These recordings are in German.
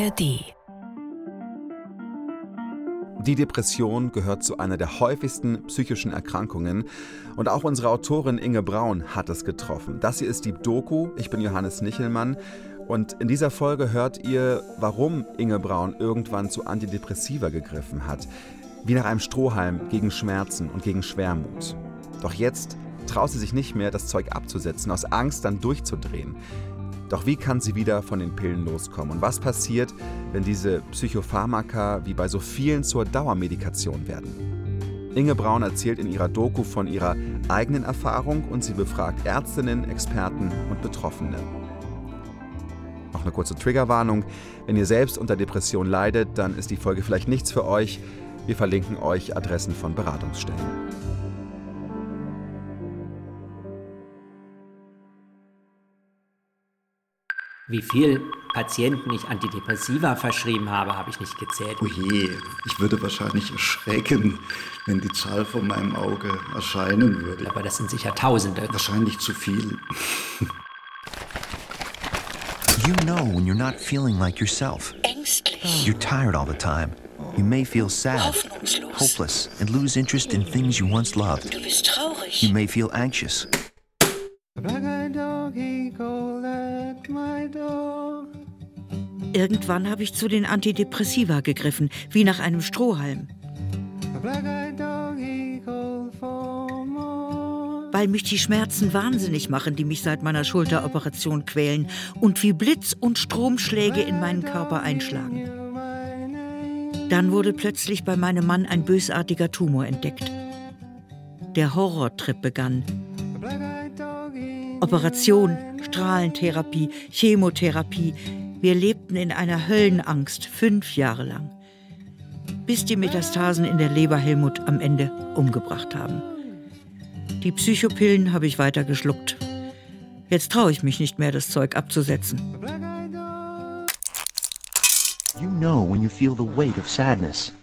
ARD Die Depression gehört zu einer der häufigsten psychischen Erkrankungen und auch unsere Autorin Inge Braun hat es getroffen. Das hier ist die Doku. Ich bin Johannes Nichelmann und in dieser Folge hört ihr, warum Inge Braun irgendwann zu Antidepressiva gegriffen hat, wie nach einem Strohhalm gegen Schmerzen und gegen Schwermut. Doch jetzt traut sie sich nicht mehr, das Zeug abzusetzen, aus Angst dann durchzudrehen. Doch wie kann sie wieder von den Pillen loskommen? Und was passiert, wenn diese Psychopharmaka wie bei so vielen zur Dauermedikation werden? Inge Braun erzählt in ihrer Doku von ihrer eigenen Erfahrung und sie befragt Ärztinnen, Experten und Betroffene. Noch eine kurze Triggerwarnung. Wenn ihr selbst unter Depression leidet, dann ist die Folge vielleicht nichts für euch. Wir verlinken euch Adressen von Beratungsstellen. Wie viel Patienten ich Antidepressiva verschrieben habe, habe ich nicht gezählt. Oh je, ich würde wahrscheinlich erschrecken, wenn die Zahl vor meinem Auge erscheinen würde. Aber das sind sicher Tausende. Wahrscheinlich zu viel. You know when you're not feeling like yourself. Ängstlich. You're tired all the time. You may feel sad, Hoffnungslos. hopeless, and lose interest in things you once loved. Du bist traurig. You may feel anxious. Irgendwann habe ich zu den Antidepressiva gegriffen, wie nach einem Strohhalm. Weil mich die Schmerzen wahnsinnig machen, die mich seit meiner Schulteroperation quälen und wie Blitz und Stromschläge in meinen Körper einschlagen. Dann wurde plötzlich bei meinem Mann ein bösartiger Tumor entdeckt. Der Horrortrip begann. Operation, Strahlentherapie, Chemotherapie. Wir lebten in einer Höllenangst fünf Jahre lang. Bis die Metastasen in der Leber Helmut am Ende umgebracht haben. Die Psychopillen habe ich weiter geschluckt. Jetzt traue ich mich nicht mehr, das Zeug abzusetzen.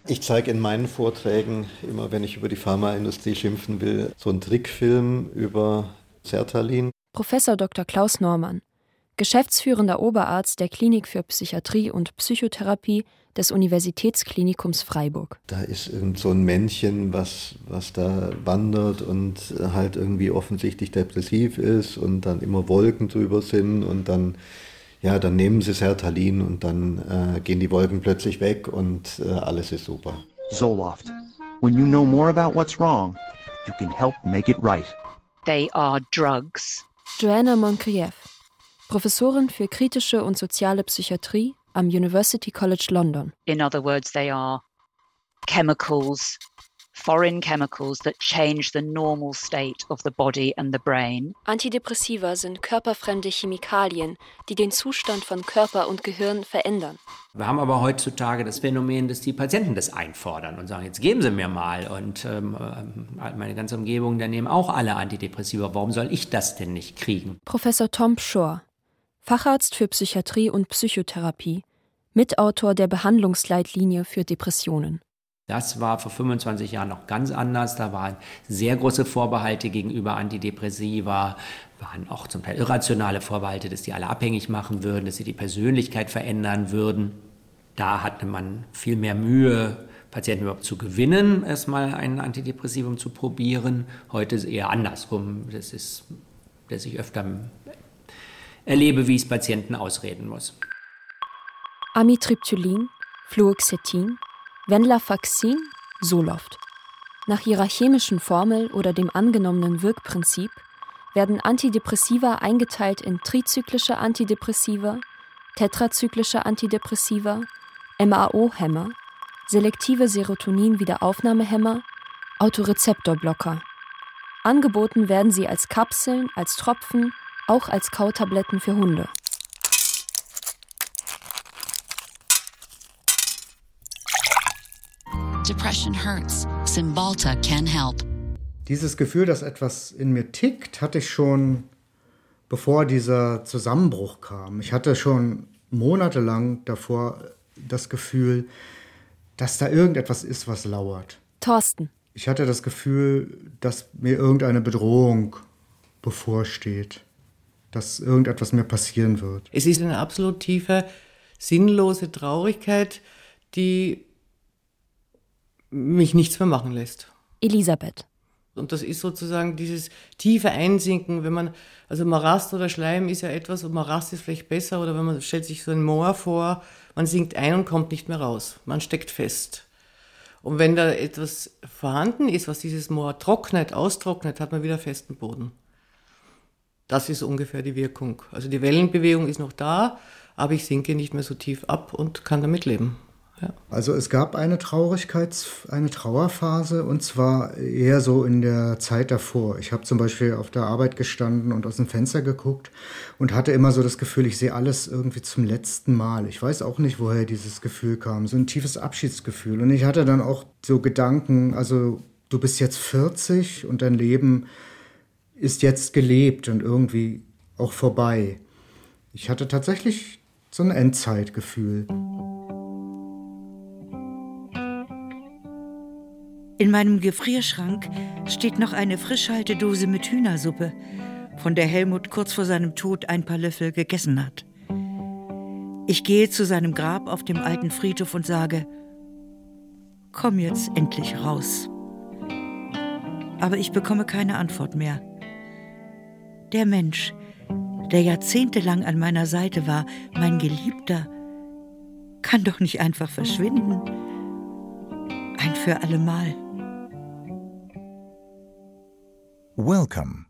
Ich zeige in meinen Vorträgen, immer wenn ich über die Pharmaindustrie schimpfen will, so einen Trickfilm über Sertalin. Professor Dr. Klaus Normann, geschäftsführender Oberarzt der Klinik für Psychiatrie und Psychotherapie des Universitätsklinikums Freiburg. Da ist irgend so ein Männchen, was, was da wandert und halt irgendwie offensichtlich depressiv ist und dann immer Wolken drüber sind und dann, ja, dann nehmen sie Sertalin und dann äh, gehen die Wolken plötzlich weg und äh, alles ist super. Zoloft. When you know more about what's wrong, you can help make it right. They are drugs. Joanna Moncrieff, Professorin für kritische und soziale Psychiatrie am University College London. In other words, they are chemicals, foreign chemicals that change the normal state of the body and the brain. Antidepressiva sind körperfremde Chemikalien, die den Zustand von Körper und Gehirn verändern. Wir haben aber heutzutage das Phänomen, dass die Patienten das einfordern und sagen, jetzt geben Sie mir mal. Und ähm, äh, meine ganze Umgebung, da nehmen auch alle Antidepressiva. Warum soll ich das denn nicht kriegen? Professor Tom Shore, Facharzt für Psychiatrie und Psychotherapie, Mitautor der Behandlungsleitlinie für Depressionen. Das war vor 25 Jahren noch ganz anders. Da waren sehr große Vorbehalte gegenüber Antidepressiva, waren auch zum Teil irrationale Vorbehalte, dass die alle abhängig machen würden, dass sie die Persönlichkeit verändern würden. Da hatte man viel mehr Mühe, Patienten überhaupt zu gewinnen, erstmal ein Antidepressivum zu probieren. Heute ist es eher andersrum. Das ist, dass ich öfter erlebe, wie ich es Patienten ausreden muss. Amitriptylin, Fluoxetin, Venlafaxin, Zoloft. Nach ihrer chemischen Formel oder dem angenommenen Wirkprinzip werden Antidepressiva eingeteilt in trizyklische Antidepressiva, tetrazyklische Antidepressiva, MAO-Hämmer, selektive Serotonin-Wiederaufnahmehämmer, Autorezeptorblocker. Angeboten werden sie als Kapseln, als Tropfen, auch als Kautabletten für Hunde. Depression hurts. Cymbalta can help. Dieses Gefühl, dass etwas in mir tickt, hatte ich schon bevor dieser Zusammenbruch kam. Ich hatte schon monatelang davor das Gefühl, dass da irgendetwas ist, was lauert. Thorsten. Ich hatte das Gefühl, dass mir irgendeine Bedrohung bevorsteht, dass irgendetwas mir passieren wird. Es ist eine absolut tiefe sinnlose Traurigkeit, die mich nichts mehr machen lässt. Elisabeth. Und das ist sozusagen dieses tiefe Einsinken, wenn man, also Marast oder Schleim ist ja etwas, und Marast ist vielleicht besser, oder wenn man stellt sich so ein Moor vor, man sinkt ein und kommt nicht mehr raus. Man steckt fest. Und wenn da etwas vorhanden ist, was dieses Moor trocknet, austrocknet, hat man wieder festen Boden. Das ist ungefähr die Wirkung. Also die Wellenbewegung ist noch da, aber ich sinke nicht mehr so tief ab und kann damit leben. Also es gab eine Traurigkeits-, eine Trauerphase und zwar eher so in der Zeit davor. Ich habe zum Beispiel auf der Arbeit gestanden und aus dem Fenster geguckt und hatte immer so das Gefühl, ich sehe alles irgendwie zum letzten Mal. Ich weiß auch nicht, woher dieses Gefühl kam. So ein tiefes Abschiedsgefühl. Und ich hatte dann auch so Gedanken, also du bist jetzt 40 und dein Leben ist jetzt gelebt und irgendwie auch vorbei. Ich hatte tatsächlich so ein Endzeitgefühl. In meinem Gefrierschrank steht noch eine Frischhaltedose mit Hühnersuppe, von der Helmut kurz vor seinem Tod ein paar Löffel gegessen hat. Ich gehe zu seinem Grab auf dem alten Friedhof und sage, komm jetzt endlich raus. Aber ich bekomme keine Antwort mehr. Der Mensch, der jahrzehntelang an meiner Seite war, mein Geliebter, kann doch nicht einfach verschwinden. Ein für allemal. Welcome.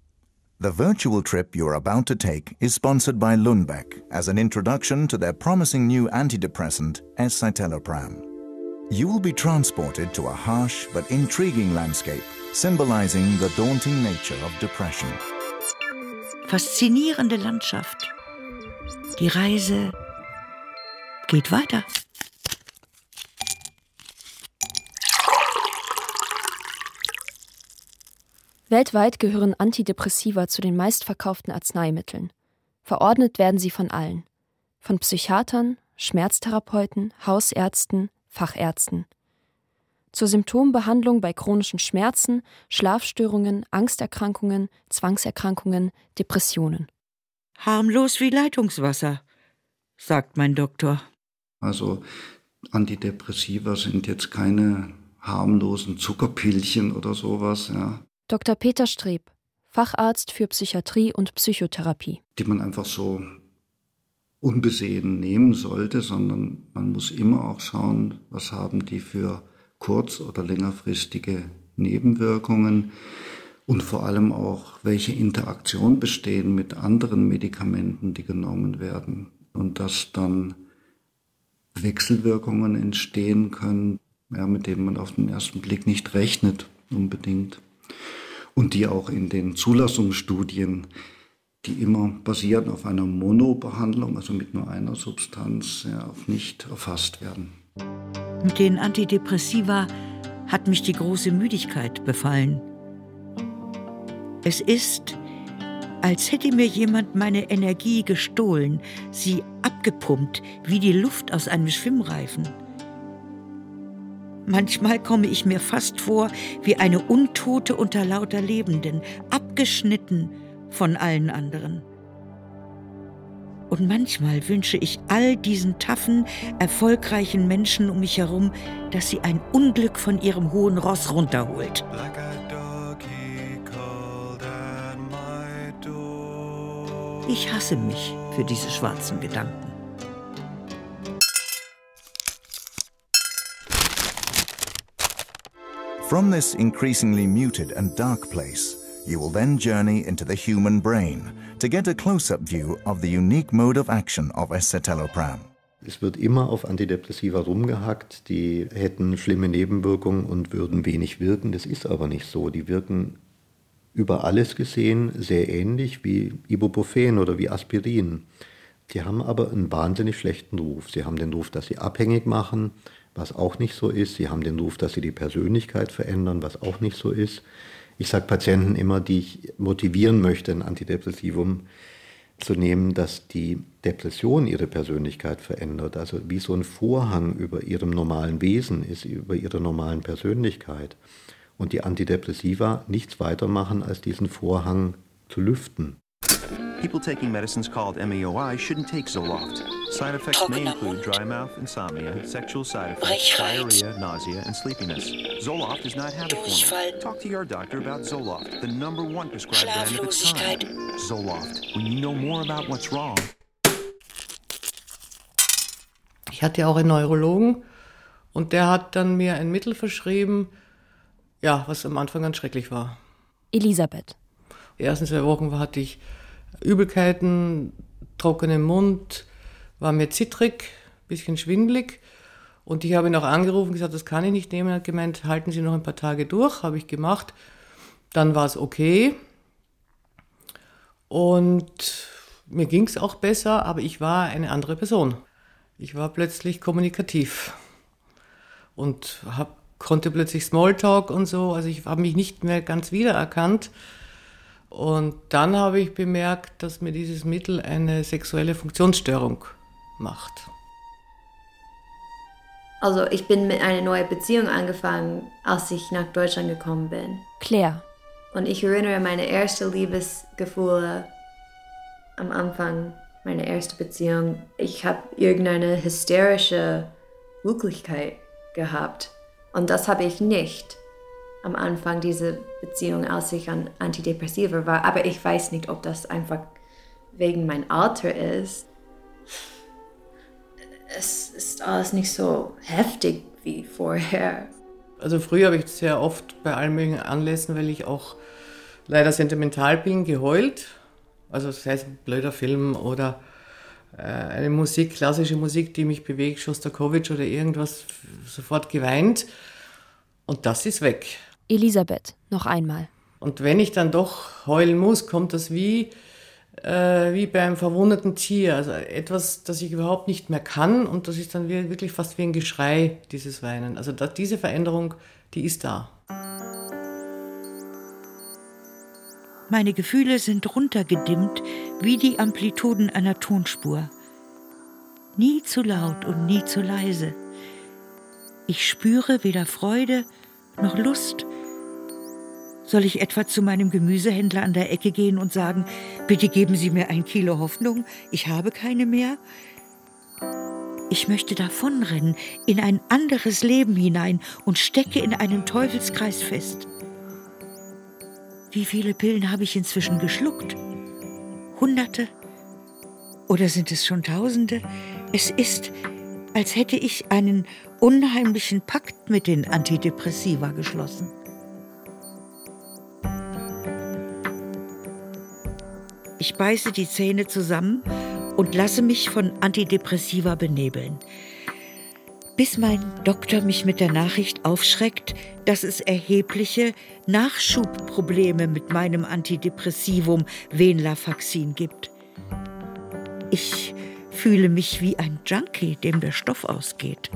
The virtual trip you're about to take is sponsored by Lundbeck as an introduction to their promising new antidepressant, escitalopram. You will be transported to a harsh but intriguing landscape, symbolizing the daunting nature of depression. Faszinierende Landschaft. Die Reise geht weiter. Weltweit gehören Antidepressiva zu den meistverkauften Arzneimitteln. Verordnet werden sie von allen. Von Psychiatern, Schmerztherapeuten, Hausärzten, Fachärzten. Zur Symptombehandlung bei chronischen Schmerzen, Schlafstörungen, Angsterkrankungen, Zwangserkrankungen, Depressionen. Harmlos wie Leitungswasser, sagt mein Doktor. Also Antidepressiva sind jetzt keine harmlosen Zuckerpillchen oder sowas, ja. Dr. Peter Streb, Facharzt für Psychiatrie und Psychotherapie. Die man einfach so unbesehen nehmen sollte, sondern man muss immer auch schauen, was haben die für kurz- oder längerfristige Nebenwirkungen und vor allem auch, welche Interaktion bestehen mit anderen Medikamenten, die genommen werden und dass dann Wechselwirkungen entstehen können, ja, mit denen man auf den ersten Blick nicht rechnet unbedingt und die auch in den Zulassungsstudien, die immer basieren auf einer Monobehandlung, also mit nur einer Substanz, ja, nicht erfasst werden. Mit den Antidepressiva hat mich die große Müdigkeit befallen. Es ist, als hätte mir jemand meine Energie gestohlen, sie abgepumpt wie die Luft aus einem Schwimmreifen. Manchmal komme ich mir fast vor wie eine Untote unter lauter Lebenden, abgeschnitten von allen anderen. Und manchmal wünsche ich all diesen taffen, erfolgreichen Menschen um mich herum, dass sie ein Unglück von ihrem hohen Ross runterholt. Ich hasse mich für diese schwarzen Gedanken. From this increasingly muted and dark place, you will then journey into the human brain to get a close-up view of the unique mode of action of escitalopram. Es wird immer auf Antidepressiva rumgehackt, die hätten schlimme Nebenwirkungen und würden wenig wirken. Das ist aber nicht so. Die wirken über alles gesehen sehr ähnlich wie Ibuprofen oder wie Aspirin. Die haben aber einen wahnsinnig schlechten Ruf. Sie haben den Ruf, dass sie abhängig machen, was auch nicht so ist. Sie haben den Ruf, dass sie die Persönlichkeit verändern, was auch nicht so ist. Ich sage Patienten immer, die ich motivieren möchte, ein Antidepressivum zu nehmen, dass die Depression ihre Persönlichkeit verändert. Also wie so ein Vorhang über ihrem normalen Wesen ist, über ihre normalen Persönlichkeit. Und die Antidepressiva nichts weiter machen, als diesen Vorhang zu lüften. People taking medicines called MAOI shouldn't take Zoloft. Side effects may include dry mouth, insomnia, sexual side effects, diarrhea, nausea, and sleepiness. Zoloft is not habit forming. Talk to your doctor about Zoloft, the number one prescribed brand of its kind. Zoloft, when you know more about what's wrong. Ich hatte ja auch einen Neurologen und der hat dann mir ein Mittel verschrieben, ja, was am Anfang ganz schrecklich war. Elisabeth. Die ersten zwei Wochen hatte ich Übelkeiten, trockenen Mund, war mir zittrig, bisschen schwindlig. Und ich habe ihn auch angerufen, gesagt, das kann ich nicht nehmen. Er hat gemeint, halten Sie noch ein paar Tage durch, habe ich gemacht. Dann war es okay. Und mir ging es auch besser, aber ich war eine andere Person. Ich war plötzlich kommunikativ und hab, konnte plötzlich Smalltalk und so. Also ich habe mich nicht mehr ganz wiedererkannt. Und dann habe ich bemerkt, dass mir dieses Mittel eine sexuelle Funktionsstörung macht. Also ich bin mit einer neuen Beziehung angefangen, als ich nach Deutschland gekommen bin. Claire. Und ich erinnere meine ersten Liebesgefühle am Anfang meiner ersten Beziehung. Ich habe irgendeine hysterische Wirklichkeit gehabt. Und das habe ich nicht am Anfang dieser Beziehung, als ich an Antidepressiva war. Aber ich weiß nicht, ob das einfach wegen mein Alter ist. Es ist alles nicht so heftig wie vorher. Also früher habe ich sehr oft bei allen möglichen Anlässen, weil ich auch leider sentimental bin, geheult. Also sei es ein blöder Film oder äh, eine Musik, klassische Musik, die mich bewegt, Schostakowitsch oder irgendwas, sofort geweint. Und das ist weg. Elisabeth, noch einmal. Und wenn ich dann doch heulen muss, kommt das wie, äh, wie bei einem verwundeten Tier. Also etwas, das ich überhaupt nicht mehr kann. Und das ist dann wirklich fast wie ein Geschrei, dieses Weinen. Also da, diese Veränderung, die ist da. Meine Gefühle sind runtergedimmt wie die Amplituden einer Tonspur. Nie zu laut und nie zu leise. Ich spüre weder Freude noch Lust. Soll ich etwa zu meinem Gemüsehändler an der Ecke gehen und sagen, bitte geben Sie mir ein Kilo Hoffnung, ich habe keine mehr? Ich möchte davonrennen, in ein anderes Leben hinein und stecke in einem Teufelskreis fest. Wie viele Pillen habe ich inzwischen geschluckt? Hunderte? Oder sind es schon Tausende? Es ist, als hätte ich einen unheimlichen Pakt mit den Antidepressiva geschlossen. Ich beiße die Zähne zusammen und lasse mich von Antidepressiva benebeln. Bis mein Doktor mich mit der Nachricht aufschreckt, dass es erhebliche Nachschubprobleme mit meinem Antidepressivum Venlafaxin gibt. Ich fühle mich wie ein Junkie, dem der Stoff ausgeht.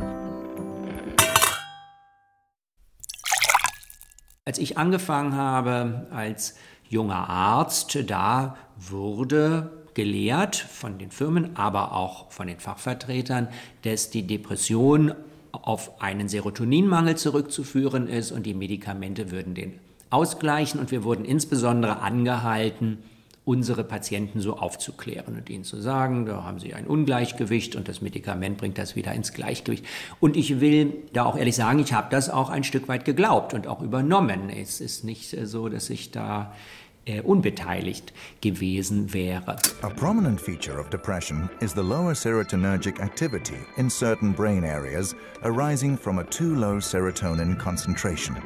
Als ich angefangen habe als junger Arzt, da wurde gelehrt von den Firmen, aber auch von den Fachvertretern, dass die Depression auf einen Serotoninmangel zurückzuführen ist und die Medikamente würden den ausgleichen. Und wir wurden insbesondere angehalten, unsere Patienten so aufzuklären und ihnen zu sagen, da haben sie ein Ungleichgewicht und das Medikament bringt das wieder ins Gleichgewicht. Und ich will da auch ehrlich sagen, ich habe das auch ein Stück weit geglaubt und auch übernommen. Es ist nicht so, dass ich da äh, unbeteiligt gewesen wäre. A prominent feature of depression is the lower serotonergic activity in certain brain areas arising from a too low serotonin concentration.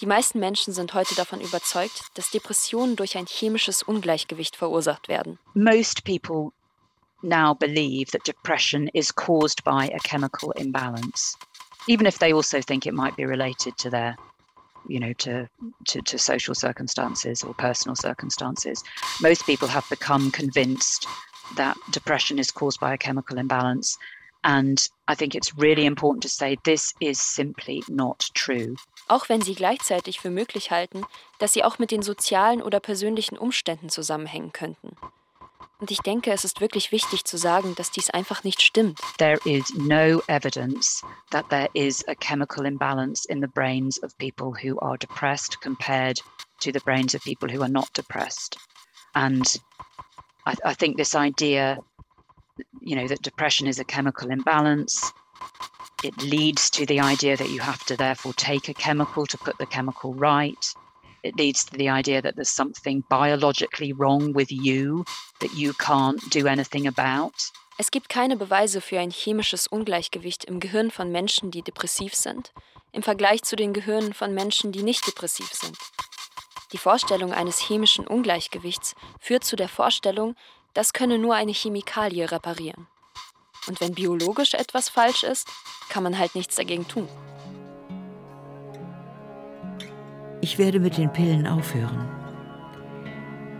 Die meisten Menschen sind heute davon überzeugt, dass Depressionen durch ein chemisches Ungleichgewicht verursacht werden. Most people now believe that depression is caused by a chemical imbalance, even if they also think it might be related to their you know to, to to social circumstances or personal circumstances. Most people have become convinced that depression is caused by a chemical imbalance. And i think it's really important to say this is simply not true. Auch wenn sie gleichzeitig für möglich halten, dass sie auch mit den sozialen oder persönlichen Umständen zusammenhängen könnten. Und ich denke, es ist wirklich wichtig zu sagen, dass dies einfach nicht stimmt. there is no evidence that there is a chemical imbalance in the brains of people who are depressed compared to the brains of people who are not depressed. And I, I think this idea you know, that depression is a chemical imbalance. It leads to the idea that you have to therefore take a chemical to put the chemical right. It leads to the idea that there's something biologically wrong with you that you can't do anything about. Es gibt keine Beweise für ein chemisches Ungleichgewicht im Gehirn von Menschen, die depressiv sind, im Vergleich zu den Gehirnen von Menschen, die nicht depressiv sind. Die Vorstellung eines chemischen Ungleichgewichts führt zu der Vorstellung, das könne nur eine Chemikalie reparieren. Und wenn biologisch etwas falsch ist, kann man halt nichts dagegen tun. Ich werde mit den Pillen aufhören.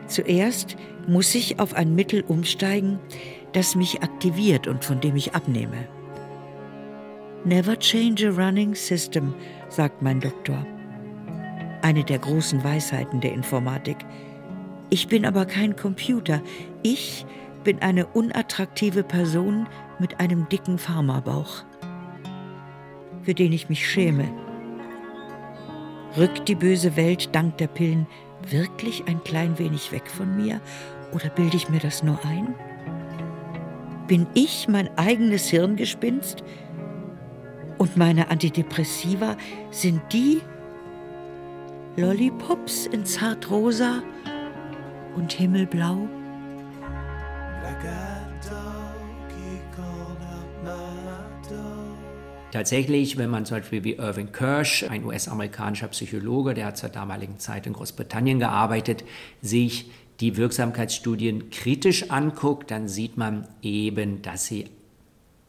Zuerst muss ich auf ein Mittel umsteigen, das mich aktiviert und von dem ich abnehme. Never change a running system, sagt mein Doktor. Eine der großen Weisheiten der Informatik. Ich bin aber kein Computer. Ich bin eine unattraktive Person mit einem dicken Pharmabauch, für den ich mich schäme. Rückt die böse Welt dank der Pillen wirklich ein klein wenig weg von mir oder bilde ich mir das nur ein? Bin ich mein eigenes Hirngespinst? Und meine Antidepressiva sind die Lollipops in zartrosa und himmelblau? Tatsächlich, wenn man zum Beispiel wie Irving Kirsch, ein US-amerikanischer Psychologe, der hat zur damaligen Zeit in Großbritannien gearbeitet, sich die Wirksamkeitsstudien kritisch anguckt, dann sieht man eben, dass sie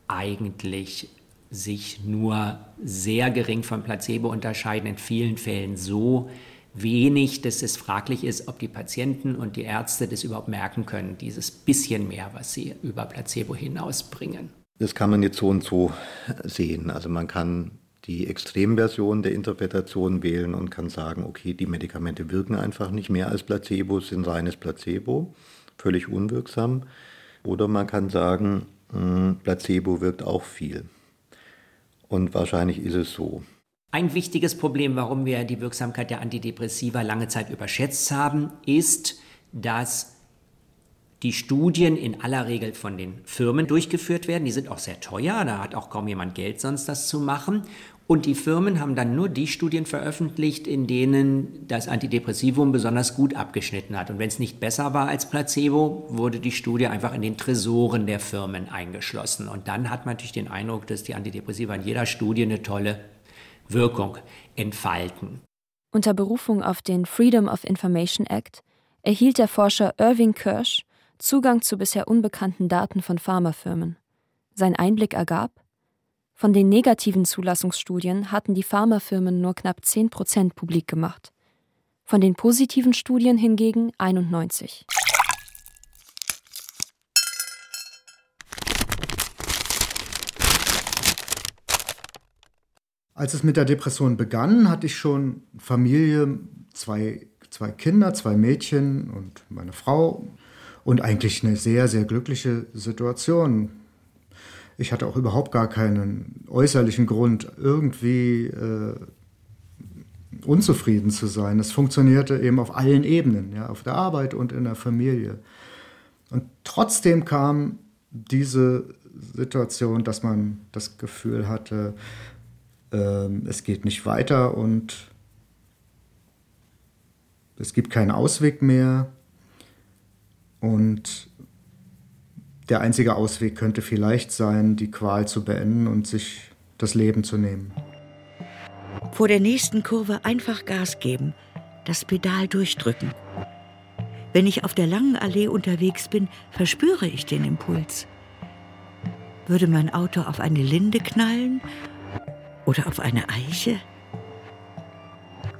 eigentlich sich nur sehr gering vom Placebo unterscheiden, in vielen Fällen so wenig, dass es fraglich ist, ob die Patienten und die Ärzte das überhaupt merken können, dieses bisschen mehr, was sie über Placebo hinausbringen. Das kann man jetzt so und so sehen. Also man kann die Extremversion der Interpretation wählen und kann sagen, okay, die Medikamente wirken einfach nicht mehr als Placebo, sind reines Placebo, völlig unwirksam. Oder man kann sagen, hm, Placebo wirkt auch viel. Und wahrscheinlich ist es so. Ein wichtiges Problem, warum wir die Wirksamkeit der Antidepressiva lange Zeit überschätzt haben, ist, dass die Studien in aller Regel von den Firmen durchgeführt werden. Die sind auch sehr teuer, da hat auch kaum jemand Geld sonst das zu machen. Und die Firmen haben dann nur die Studien veröffentlicht, in denen das Antidepressivum besonders gut abgeschnitten hat. Und wenn es nicht besser war als Placebo, wurde die Studie einfach in den Tresoren der Firmen eingeschlossen. Und dann hat man natürlich den Eindruck, dass die Antidepressiva in jeder Studie eine tolle Wirkung entfalten. Unter Berufung auf den Freedom of Information Act erhielt der Forscher Irving Kirsch Zugang zu bisher unbekannten Daten von Pharmafirmen. Sein Einblick ergab, von den negativen Zulassungsstudien hatten die Pharmafirmen nur knapp 10 Prozent publik gemacht. Von den positiven Studien hingegen 91. Als es mit der Depression begann, hatte ich schon Familie, zwei, zwei Kinder, zwei Mädchen und meine Frau und eigentlich eine sehr, sehr glückliche Situation. Ich hatte auch überhaupt gar keinen äußerlichen Grund, irgendwie äh, unzufrieden zu sein. Es funktionierte eben auf allen Ebenen, ja, auf der Arbeit und in der Familie. Und trotzdem kam diese Situation, dass man das Gefühl hatte, äh, es geht nicht weiter und es gibt keinen Ausweg mehr. Und der einzige Ausweg könnte vielleicht sein, die Qual zu beenden und sich das Leben zu nehmen. Vor der nächsten Kurve einfach Gas geben, das Pedal durchdrücken. Wenn ich auf der langen Allee unterwegs bin, verspüre ich den Impuls. Würde mein Auto auf eine Linde knallen oder auf eine Eiche?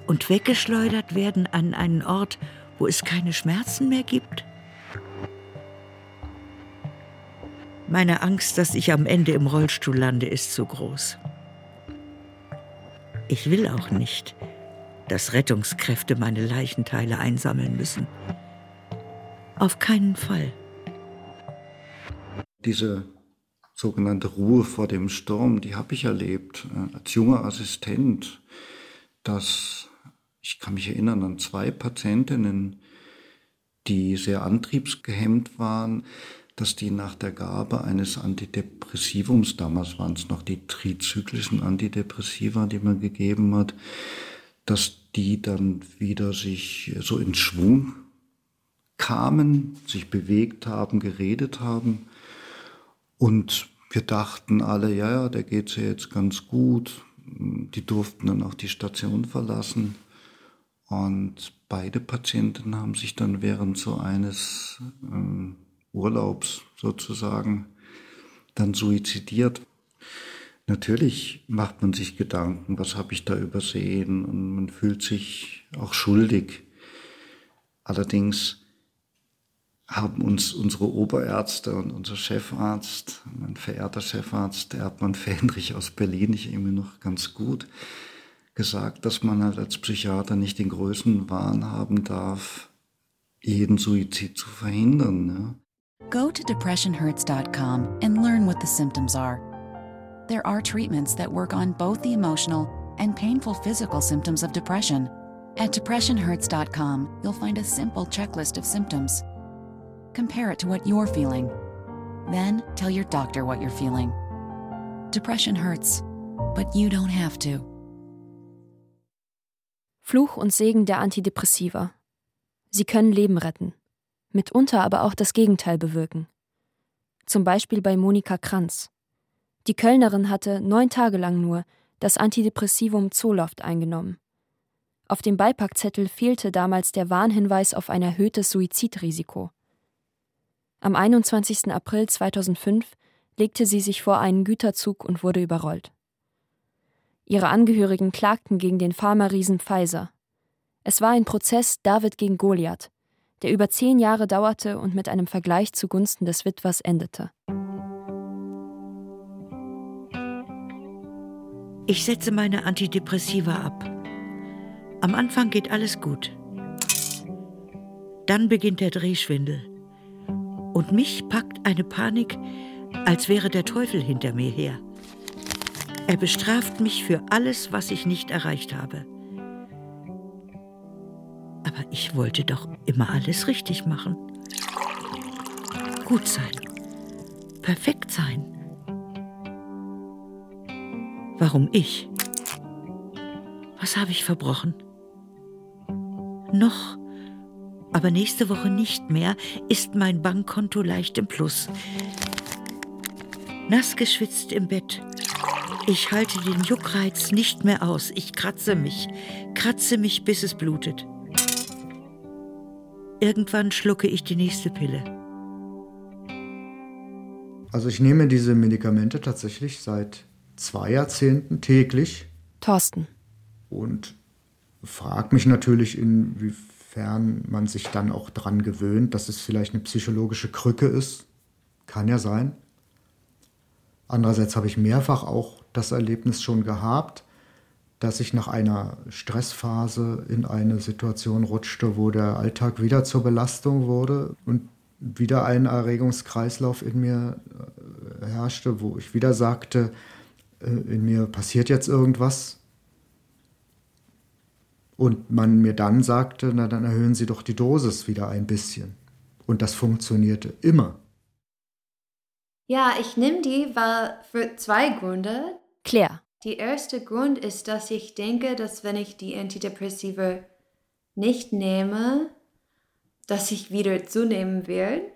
Und weggeschleudert werden an einen Ort, wo es keine Schmerzen mehr gibt? Meine Angst, dass ich am Ende im Rollstuhl lande, ist zu groß. Ich will auch nicht, dass Rettungskräfte meine Leichenteile einsammeln müssen. Auf keinen Fall. Diese sogenannte Ruhe vor dem Sturm, die habe ich erlebt äh, als junger Assistent, dass ich kann mich erinnern an zwei Patientinnen, die sehr antriebsgehemmt waren, dass die nach der Gabe eines Antidepressivums, damals waren es noch die trizyklischen Antidepressiva, die man gegeben hat, dass die dann wieder sich so in Schwung kamen, sich bewegt haben, geredet haben. Und wir dachten alle, ja, ja, der geht's ja jetzt ganz gut. Die durften dann auch die Station verlassen. Und beide Patienten haben sich dann während so eines ähm, Urlaubs sozusagen dann suizidiert. Natürlich macht man sich Gedanken, was habe ich da übersehen und man fühlt sich auch schuldig. Allerdings haben uns unsere Oberärzte und unser Chefarzt, mein verehrter Chefarzt Erdmann Fähnrich aus Berlin, ich irgendwie noch ganz gut, gesagt, dass man halt als Psychiater nicht den Größenwahn haben darf, jeden Suizid zu verhindern. Ja. Go to depressionhurts.com and learn what the symptoms are. There are treatments that work on both the emotional and painful physical symptoms of depression. At depressionhurts.com, you'll find a simple checklist of symptoms. Compare it to what you're feeling. Then tell your doctor what you're feeling. Depression hurts, but you don't have to. Fluch und Segen der Antidepressiva. Sie können Leben retten, mitunter aber auch das Gegenteil bewirken. Zum Beispiel bei Monika Kranz. Die Kölnerin hatte neun Tage lang nur das Antidepressivum Zoloft eingenommen. Auf dem Beipackzettel fehlte damals der Warnhinweis auf ein erhöhtes Suizidrisiko. Am 21. April 2005 legte sie sich vor einen Güterzug und wurde überrollt. Ihre Angehörigen klagten gegen den Pharma-Riesen Pfizer. Es war ein Prozess David gegen Goliath, der über zehn Jahre dauerte und mit einem Vergleich zugunsten des Witwers endete. Ich setze meine Antidepressiva ab. Am Anfang geht alles gut. Dann beginnt der Drehschwindel. Und mich packt eine Panik, als wäre der Teufel hinter mir her. Er bestraft mich für alles, was ich nicht erreicht habe. Aber ich wollte doch immer alles richtig machen. Gut sein. Perfekt sein. Warum ich? Was habe ich verbrochen? Noch, aber nächste Woche nicht mehr, ist mein Bankkonto leicht im Plus. Nass geschwitzt im Bett. Ich halte den Juckreiz nicht mehr aus. Ich kratze mich, kratze mich, bis es blutet. Irgendwann schlucke ich die nächste Pille. Also ich nehme diese Medikamente tatsächlich seit zwei Jahrzehnten täglich. Thorsten. Und frage mich natürlich, inwiefern man sich dann auch dran gewöhnt, dass es vielleicht eine psychologische Krücke ist. Kann ja sein. Andererseits habe ich mehrfach auch das Erlebnis schon gehabt, dass ich nach einer Stressphase in eine Situation rutschte, wo der Alltag wieder zur Belastung wurde und wieder ein Erregungskreislauf in mir äh, herrschte, wo ich wieder sagte, äh, in mir passiert jetzt irgendwas. Und man mir dann sagte, na dann erhöhen Sie doch die Dosis wieder ein bisschen. Und das funktionierte immer. Ja, ich nehme die, weil für zwei Gründe. Claire. Der erste Grund ist, dass ich denke, dass wenn ich die Antidepressiva nicht nehme, dass ich wieder zunehmen werde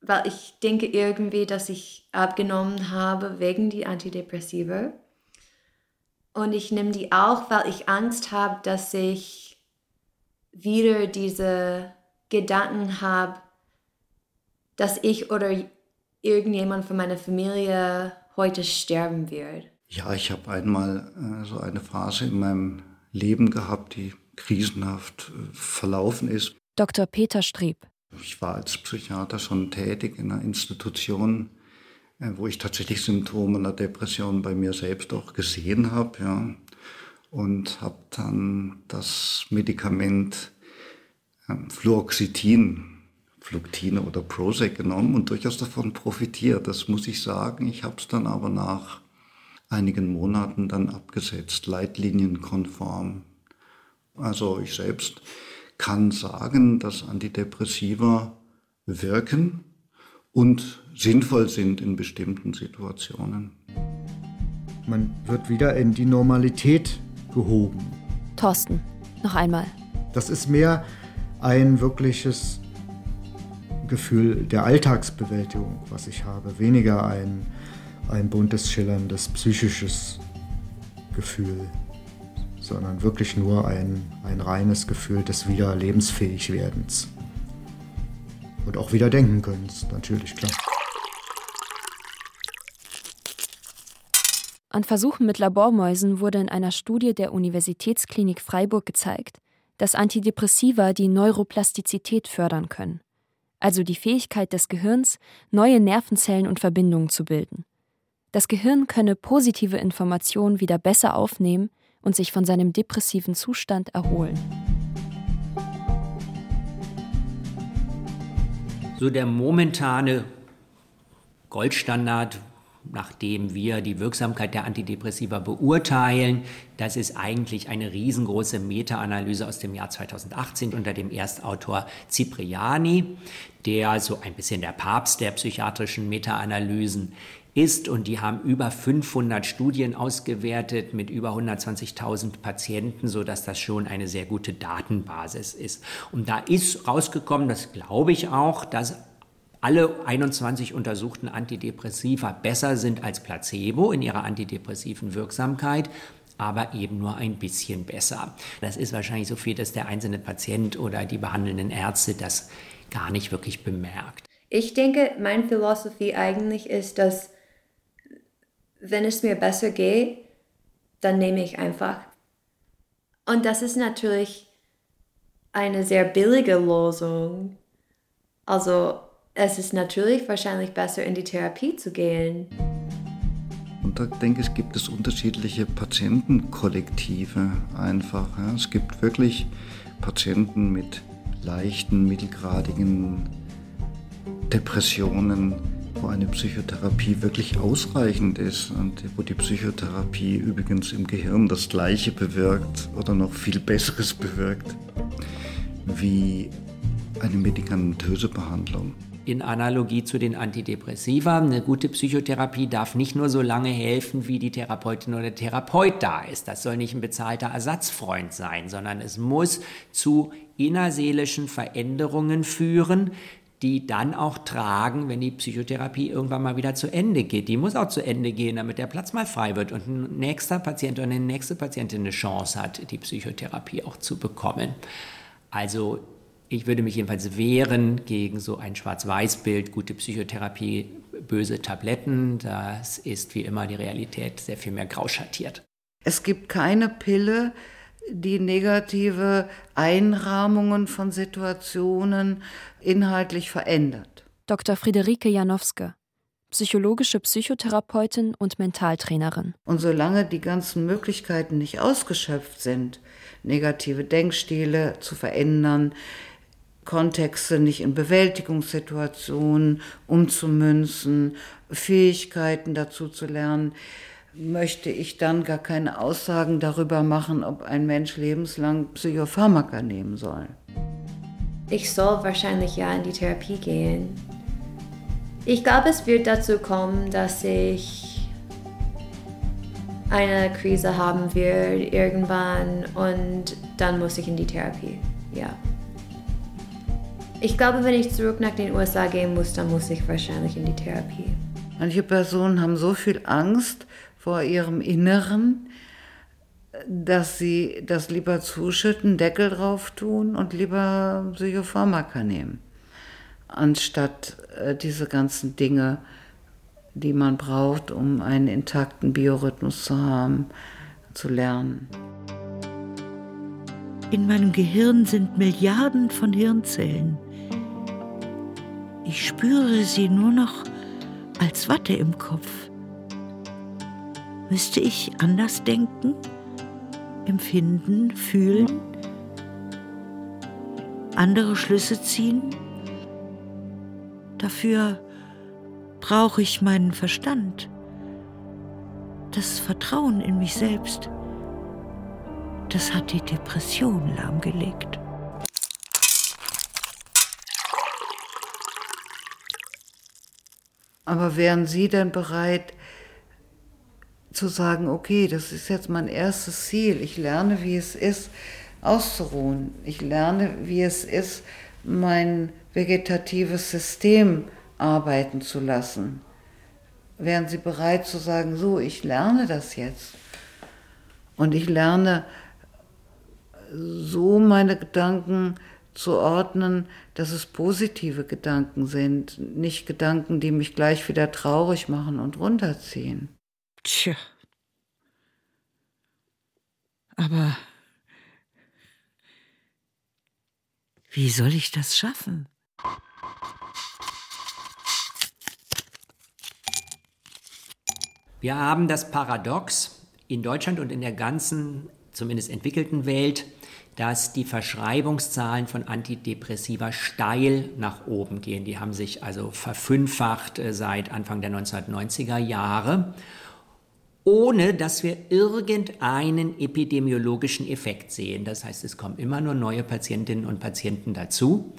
weil ich denke irgendwie, dass ich abgenommen habe wegen die Antidepressiva. Und ich nehme die auch, weil ich Angst habe, dass ich wieder diese Gedanken habe, dass ich oder irgendjemand von meiner Familie heute sterben wird. Ja, ich habe einmal äh, so eine Phase in meinem Leben gehabt, die krisenhaft äh, verlaufen ist. Dr. Peter Streb. Ich war als Psychiater schon tätig in einer Institution, äh, wo ich tatsächlich Symptome einer Depression bei mir selbst auch gesehen habe. Ja. Und habe dann das Medikament ähm, Fluoxetin, Fluctine oder Prozac genommen und durchaus davon profitiert. Das muss ich sagen. Ich habe es dann aber nach einigen Monaten dann abgesetzt, leitlinienkonform. Also ich selbst kann sagen, dass Antidepressiva wirken und sinnvoll sind in bestimmten Situationen. Man wird wieder in die Normalität gehoben. Thorsten, noch einmal. Das ist mehr ein wirkliches Gefühl der Alltagsbewältigung, was ich habe, weniger ein, ein buntes, schillerndes, psychisches Gefühl, sondern wirklich nur ein, ein reines Gefühl des wieder lebensfähig werdens. Und auch wieder denken können, natürlich, klar. An Versuchen mit Labormäusen wurde in einer Studie der Universitätsklinik Freiburg gezeigt, dass Antidepressiva die Neuroplastizität fördern können, also die Fähigkeit des Gehirns, neue Nervenzellen und Verbindungen zu bilden. Das Gehirn könne positive Informationen wieder besser aufnehmen und sich von seinem depressiven Zustand erholen. So der momentane Goldstandard, nachdem wir die Wirksamkeit der Antidepressiva beurteilen, das ist eigentlich eine riesengroße Meta-Analyse aus dem Jahr 2018 unter dem Erstautor Cipriani, der so ein bisschen der Papst der psychiatrischen Meta-Analysen ist und die haben über 500 Studien ausgewertet mit über 120.000 Patienten, sodass das schon eine sehr gute Datenbasis ist. Und da ist rausgekommen, das glaube ich auch, dass alle 21 untersuchten Antidepressiva besser sind als Placebo in ihrer antidepressiven Wirksamkeit, aber eben nur ein bisschen besser. Das ist wahrscheinlich so viel, dass der einzelne Patient oder die behandelnden Ärzte das gar nicht wirklich bemerkt. Ich denke, meine Philosophie eigentlich ist, dass wenn es mir besser geht, dann nehme ich einfach. Und das ist natürlich eine sehr billige Lösung. Also es ist natürlich wahrscheinlich besser, in die Therapie zu gehen. Und da denke ich, gibt es unterschiedliche Patientenkollektive einfach. Ja. Es gibt wirklich Patienten mit leichten, mittelgradigen Depressionen, wo eine Psychotherapie wirklich ausreichend ist und wo die Psychotherapie übrigens im Gehirn das Gleiche bewirkt oder noch viel Besseres bewirkt wie eine medikamentöse Behandlung. In Analogie zu den Antidepressiva, eine gute Psychotherapie darf nicht nur so lange helfen, wie die Therapeutin oder der Therapeut da ist. Das soll nicht ein bezahlter Ersatzfreund sein, sondern es muss zu innerseelischen Veränderungen führen, die dann auch tragen, wenn die Psychotherapie irgendwann mal wieder zu Ende geht. Die muss auch zu Ende gehen, damit der Platz mal frei wird und ein nächster Patient oder eine nächste Patientin eine Chance hat, die Psychotherapie auch zu bekommen. Also ich würde mich jedenfalls wehren gegen so ein Schwarz-Weiß-Bild, gute Psychotherapie, böse Tabletten. Das ist wie immer die Realität sehr viel mehr grau schattiert. Es gibt keine Pille, die negative Einrahmungen von Situationen inhaltlich verändert. Dr. Friederike Janowske, psychologische Psychotherapeutin und Mentaltrainerin. Und solange die ganzen Möglichkeiten nicht ausgeschöpft sind, negative Denkstile zu verändern, Kontexte nicht in Bewältigungssituationen umzumünzen, Fähigkeiten dazu zu lernen, möchte ich dann gar keine Aussagen darüber machen, ob ein Mensch lebenslang Psychopharmaka nehmen soll. Ich soll wahrscheinlich ja in die Therapie gehen. Ich glaube, es wird dazu kommen, dass ich eine Krise haben werde irgendwann und dann muss ich in die Therapie. Ja. Ich glaube, wenn ich zurück nach den USA gehen muss, dann muss ich wahrscheinlich in die Therapie. Manche Personen haben so viel Angst vor ihrem Inneren, dass sie das lieber zuschütten, Deckel drauf tun und lieber Psychopharmaka nehmen, anstatt äh, diese ganzen Dinge, die man braucht, um einen intakten Biorhythmus zu haben, zu lernen. In meinem Gehirn sind Milliarden von Hirnzellen. Ich spüre sie nur noch als Watte im Kopf. Müsste ich anders denken, empfinden, fühlen, andere Schlüsse ziehen? Dafür brauche ich meinen Verstand, das Vertrauen in mich selbst. Das hat die Depression lahmgelegt. Aber wären Sie denn bereit zu sagen, okay, das ist jetzt mein erstes Ziel, ich lerne, wie es ist, auszuruhen. Ich lerne, wie es ist, mein vegetatives System arbeiten zu lassen. Wären Sie bereit zu sagen, so, ich lerne das jetzt. Und ich lerne so meine Gedanken zu ordnen, dass es positive Gedanken sind, nicht Gedanken, die mich gleich wieder traurig machen und runterziehen. Tja. Aber wie soll ich das schaffen? Wir haben das Paradox in Deutschland und in der ganzen, zumindest entwickelten Welt, dass die Verschreibungszahlen von Antidepressiva steil nach oben gehen. Die haben sich also verfünffacht äh, seit Anfang der 1990er Jahre, ohne dass wir irgendeinen epidemiologischen Effekt sehen. Das heißt, es kommen immer nur neue Patientinnen und Patienten dazu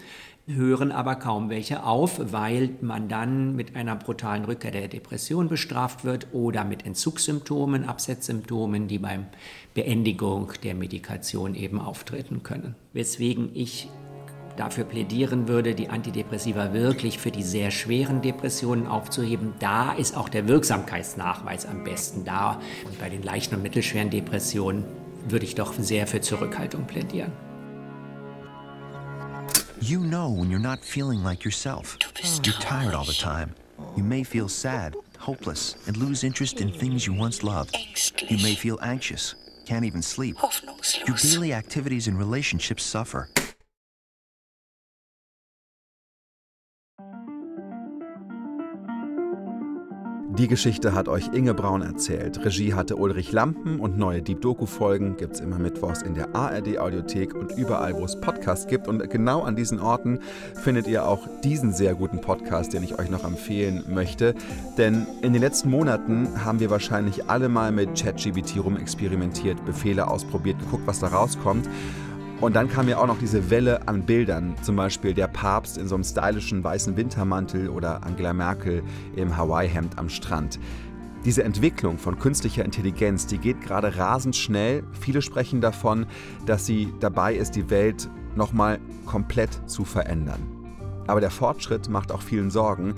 hören aber kaum welche auf, weil man dann mit einer brutalen Rückkehr der Depression bestraft wird oder mit Entzugssymptomen, Absetzsymptomen, die beim Beendigung der Medikation eben auftreten können. Weswegen ich dafür plädieren würde, die Antidepressiva wirklich für die sehr schweren Depressionen aufzuheben. Da ist auch der Wirksamkeitsnachweis am besten da. Und bei den leichten und mittelschweren Depressionen würde ich doch sehr für Zurückhaltung plädieren. You know when you're not feeling like yourself. You're tired all the time. You may feel sad, hopeless, and lose interest in things you once loved. You may feel anxious, can't even sleep. Your daily activities and relationships suffer. Die Geschichte hat euch Inge Braun erzählt. Regie hatte Ulrich Lampen und neue Deep Doku-Folgen gibt es immer mittwochs in der ARD-Audiothek und überall, wo es Podcasts gibt. Und genau an diesen Orten findet ihr auch diesen sehr guten Podcast, den ich euch noch empfehlen möchte. Denn in den letzten Monaten haben wir wahrscheinlich alle mal mit ChatGBT rumexperimentiert, Befehle ausprobiert, geguckt, was da rauskommt. Und dann kam ja auch noch diese Welle an Bildern, zum Beispiel der Papst in so einem stylischen weißen Wintermantel oder Angela Merkel im Hawaii-Hemd am Strand. Diese Entwicklung von künstlicher Intelligenz, die geht gerade rasend schnell. Viele sprechen davon, dass sie dabei ist, die Welt nochmal komplett zu verändern. Aber der Fortschritt macht auch vielen Sorgen.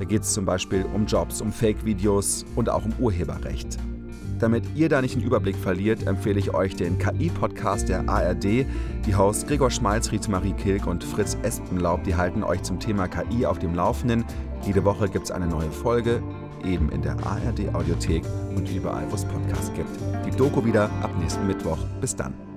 Da geht es zum Beispiel um Jobs, um Fake-Videos und auch um Urheberrecht. Damit ihr da nicht den Überblick verliert, empfehle ich euch den KI-Podcast der ARD. Die Hosts Gregor Schmalz, Marie Kilk und Fritz Espenlaub, die halten euch zum Thema KI auf dem Laufenden. Jede Woche gibt es eine neue Folge, eben in der ARD-Audiothek und überall, wo es Podcasts gibt. Die Doku wieder ab nächsten Mittwoch. Bis dann.